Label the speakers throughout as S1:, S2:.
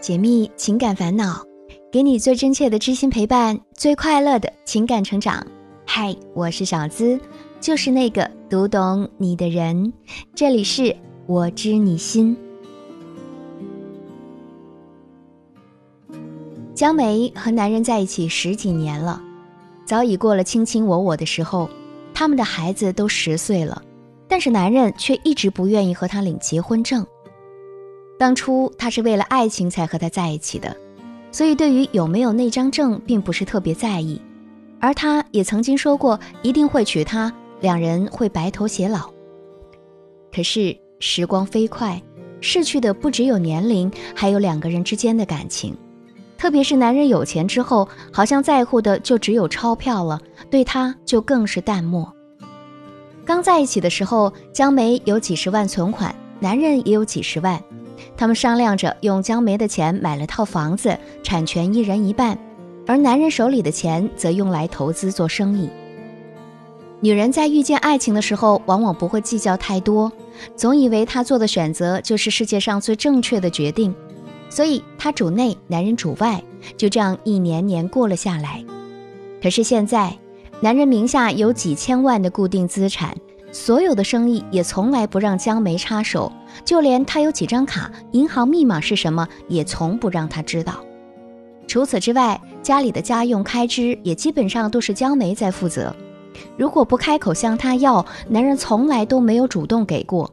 S1: 解密情感烦恼，给你最真切的知心陪伴，最快乐的情感成长。嗨，我是小资，就是那个读懂你的人。这里是我知你心。江梅和男人在一起十几年了，早已过了卿卿我我的时候，他们的孩子都十岁了，但是男人却一直不愿意和她领结婚证。当初他是为了爱情才和她在一起的，所以对于有没有那张证并不是特别在意，而他也曾经说过一定会娶她，两人会白头偕老。可是时光飞快，逝去的不只有年龄，还有两个人之间的感情。特别是男人有钱之后，好像在乎的就只有钞票了，对他就更是淡漠。刚在一起的时候，江梅有几十万存款，男人也有几十万，他们商量着用江梅的钱买了套房子，产权一人一半，而男人手里的钱则用来投资做生意。女人在遇见爱情的时候，往往不会计较太多，总以为她做的选择就是世界上最正确的决定。所以她主内，男人主外，就这样一年年过了下来。可是现在，男人名下有几千万的固定资产，所有的生意也从来不让江梅插手，就连他有几张卡、银行密码是什么，也从不让他知道。除此之外，家里的家用开支也基本上都是江梅在负责。如果不开口向他要，男人从来都没有主动给过。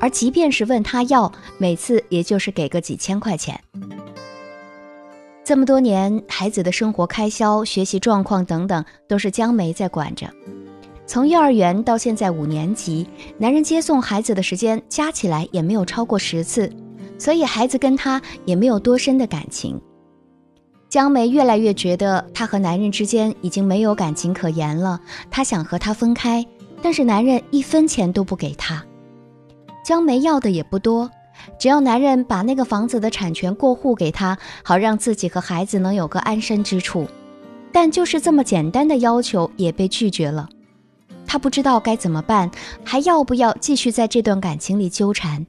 S1: 而即便是问他要，每次也就是给个几千块钱。这么多年，孩子的生活开销、学习状况等等，都是江梅在管着。从幼儿园到现在五年级，男人接送孩子的时间加起来也没有超过十次，所以孩子跟他也没有多深的感情。江梅越来越觉得，她和男人之间已经没有感情可言了。她想和他分开，但是男人一分钱都不给她。江梅要的也不多，只要男人把那个房子的产权过户给她，好让自己和孩子能有个安身之处。但就是这么简单的要求也被拒绝了，他不知道该怎么办，还要不要继续在这段感情里纠缠？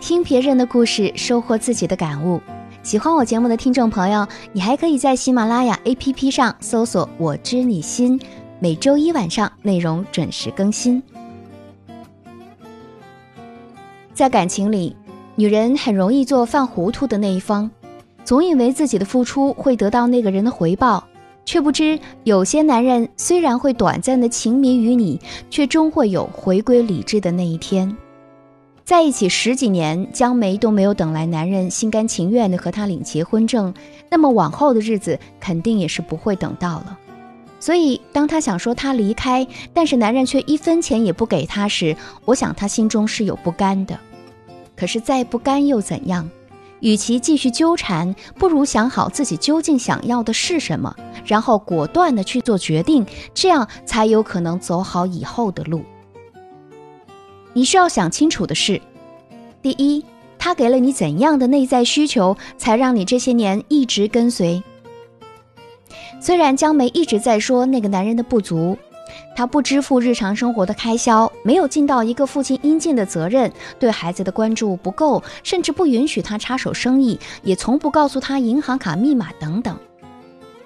S1: 听别人的故事，收获自己的感悟。喜欢我节目的听众朋友，你还可以在喜马拉雅 APP 上搜索“我知你心”，每周一晚上内容准时更新。在感情里，女人很容易做犯糊涂的那一方，总以为自己的付出会得到那个人的回报，却不知有些男人虽然会短暂的情迷于你，却终会有回归理智的那一天。在一起十几年，江梅都没有等来男人心甘情愿的和她领结婚证，那么往后的日子肯定也是不会等到了。所以，当她想说她离开，但是男人却一分钱也不给她时，我想她心中是有不甘的。可是再不甘又怎样？与其继续纠缠，不如想好自己究竟想要的是什么，然后果断的去做决定，这样才有可能走好以后的路。你需要想清楚的是：第一，他给了你怎样的内在需求，才让你这些年一直跟随？虽然江梅一直在说那个男人的不足，他不支付日常生活的开销，没有尽到一个父亲应尽的责任，对孩子的关注不够，甚至不允许他插手生意，也从不告诉他银行卡密码等等。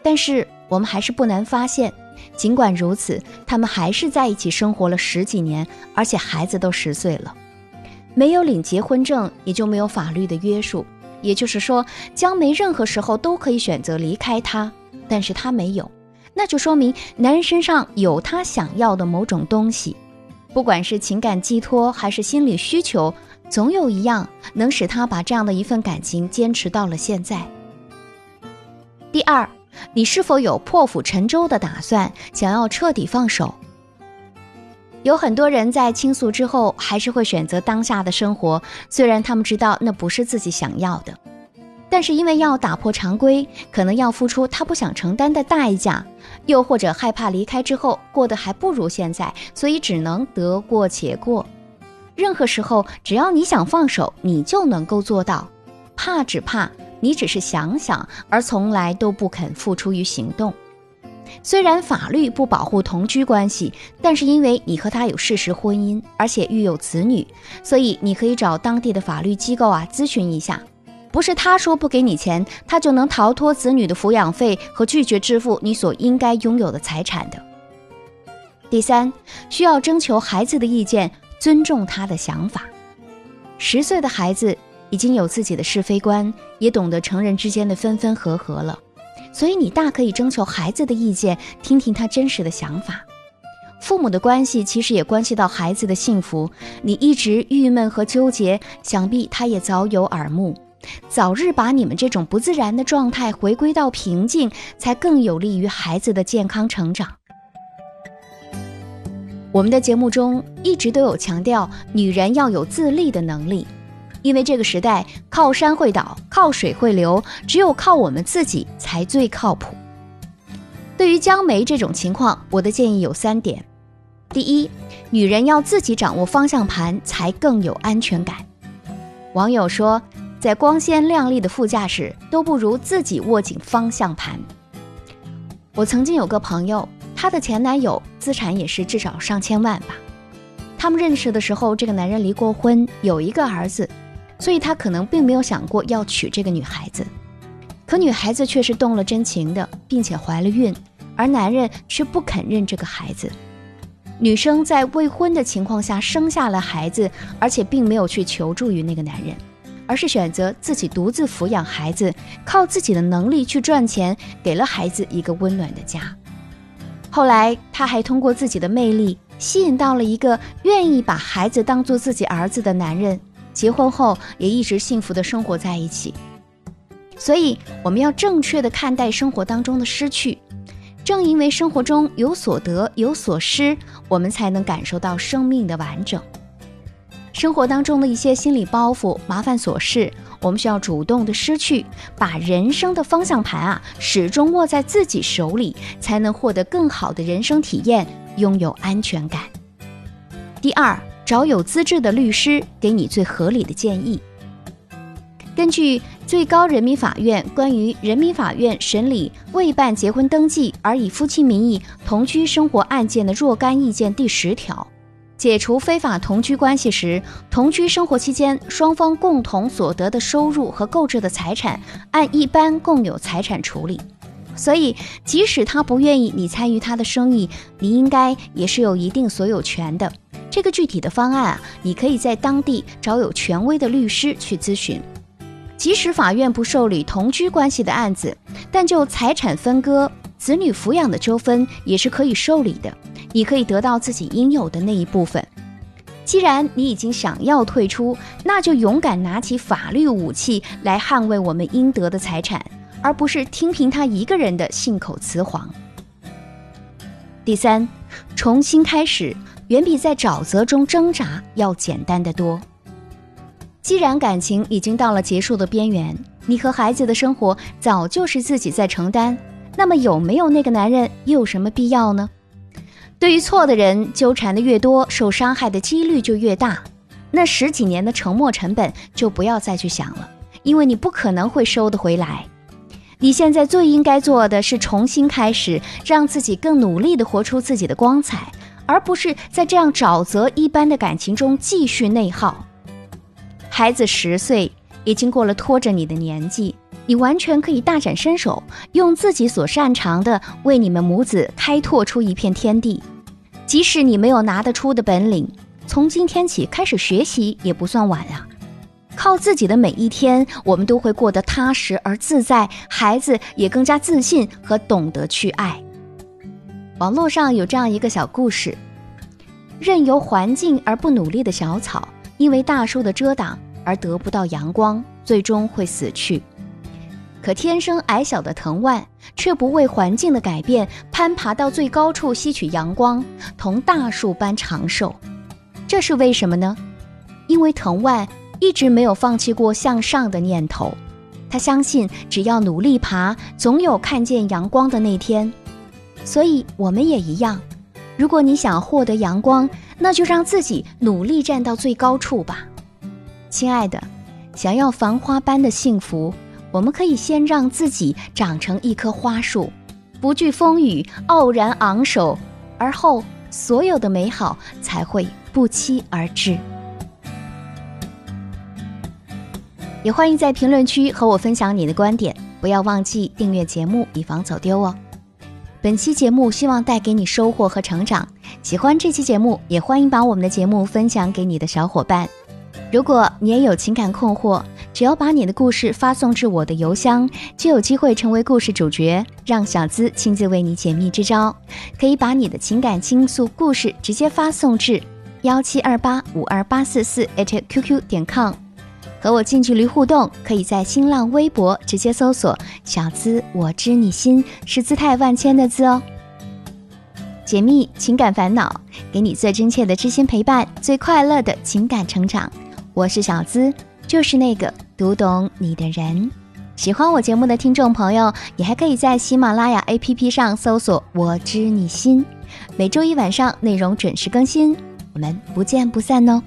S1: 但是我们还是不难发现。尽管如此，他们还是在一起生活了十几年，而且孩子都十岁了。没有领结婚证，也就没有法律的约束。也就是说，江梅任何时候都可以选择离开他，但是他没有，那就说明男人身上有他想要的某种东西，不管是情感寄托还是心理需求，总有一样能使他把这样的一份感情坚持到了现在。第二。你是否有破釜沉舟的打算，想要彻底放手？有很多人在倾诉之后，还是会选择当下的生活，虽然他们知道那不是自己想要的，但是因为要打破常规，可能要付出他不想承担的代价，又或者害怕离开之后过得还不如现在，所以只能得过且过。任何时候，只要你想放手，你就能够做到。怕只怕。你只是想想，而从来都不肯付出于行动。虽然法律不保护同居关系，但是因为你和他有事实婚姻，而且育有子女，所以你可以找当地的法律机构啊咨询一下。不是他说不给你钱，他就能逃脱子女的抚养费和拒绝支付你所应该拥有的财产的。第三，需要征求孩子的意见，尊重他的想法。十岁的孩子已经有自己的是非观，也懂得成人之间的分分合合了，所以你大可以征求孩子的意见，听听他真实的想法。父母的关系其实也关系到孩子的幸福，你一直郁闷和纠结，想必他也早有耳目。早日把你们这种不自然的状态回归到平静，才更有利于孩子的健康成长。我们的节目中一直都有强调，女人要有自立的能力，因为这个时代靠山会倒，靠水会流，只有靠我们自己才最靠谱。对于江梅这种情况，我的建议有三点：第一，女人要自己掌握方向盘，才更有安全感。网友说。在光鲜亮丽的副驾驶都不如自己握紧方向盘。我曾经有个朋友，她的前男友资产也是至少上千万吧。他们认识的时候，这个男人离过婚，有一个儿子，所以他可能并没有想过要娶这个女孩子。可女孩子却是动了真情的，并且怀了孕，而男人却不肯认这个孩子。女生在未婚的情况下生下了孩子，而且并没有去求助于那个男人。而是选择自己独自抚养孩子，靠自己的能力去赚钱，给了孩子一个温暖的家。后来，他还通过自己的魅力吸引到了一个愿意把孩子当做自己儿子的男人，结婚后也一直幸福的生活在一起。所以，我们要正确的看待生活当中的失去，正因为生活中有所得有所失，我们才能感受到生命的完整。生活当中的一些心理包袱、麻烦琐事，我们需要主动的失去，把人生的方向盘啊始终握在自己手里，才能获得更好的人生体验，拥有安全感。第二，找有资质的律师给你最合理的建议。根据最高人民法院关于人民法院审理未办结婚登记而以夫妻名义同居生活案件的若干意见第十条。解除非法同居关系时，同居生活期间双方共同所得的收入和购置的财产，按一般共有财产处理。所以，即使他不愿意你参与他的生意，你应该也是有一定所有权的。这个具体的方案啊，你可以在当地找有权威的律师去咨询。即使法院不受理同居关系的案子，但就财产分割、子女抚养的纠纷，也是可以受理的。你可以得到自己应有的那一部分。既然你已经想要退出，那就勇敢拿起法律武器来捍卫我们应得的财产，而不是听凭他一个人的信口雌黄。第三，重新开始远比在沼泽中挣扎要简单的多。既然感情已经到了结束的边缘，你和孩子的生活早就是自己在承担，那么有没有那个男人又有什么必要呢？对于错的人纠缠的越多，受伤害的几率就越大。那十几年的沉默成本就不要再去想了，因为你不可能会收得回来。你现在最应该做的是重新开始，让自己更努力地活出自己的光彩，而不是在这样沼泽一般的感情中继续内耗。孩子十岁，已经过了拖着你的年纪。你完全可以大展身手，用自己所擅长的为你们母子开拓出一片天地。即使你没有拿得出的本领，从今天起开始学习也不算晚啊！靠自己的每一天，我们都会过得踏实而自在，孩子也更加自信和懂得去爱。网络上有这样一个小故事：任由环境而不努力的小草，因为大树的遮挡而得不到阳光，最终会死去。可天生矮小的藤蔓却不为环境的改变攀爬到最高处吸取阳光，同大树般长寿。这是为什么呢？因为藤蔓一直没有放弃过向上的念头，他相信只要努力爬，总有看见阳光的那天。所以我们也一样。如果你想获得阳光，那就让自己努力站到最高处吧，亲爱的。想要繁花般的幸福。我们可以先让自己长成一棵花树，不惧风雨，傲然昂首，而后所有的美好才会不期而至。也欢迎在评论区和我分享你的观点，不要忘记订阅节目，以防走丢哦。本期节目希望带给你收获和成长，喜欢这期节目也欢迎把我们的节目分享给你的小伙伴。如果你也有情感困惑，只要把你的故事发送至我的邮箱，就有机会成为故事主角，让小资亲自为你解密支招。可以把你的情感倾诉故事直接发送至幺七二八五二八四四 @QQ 点 com，和我近距离互动，可以在新浪微博直接搜索“小资我知你心”，是姿态万千的字哦。解密情感烦恼，给你最真切的知心陪伴，最快乐的情感成长。我是小资，就是那个读懂你的人。喜欢我节目的听众朋友，你还可以在喜马拉雅 APP 上搜索“我知你心”，每周一晚上内容准时更新，我们不见不散哦。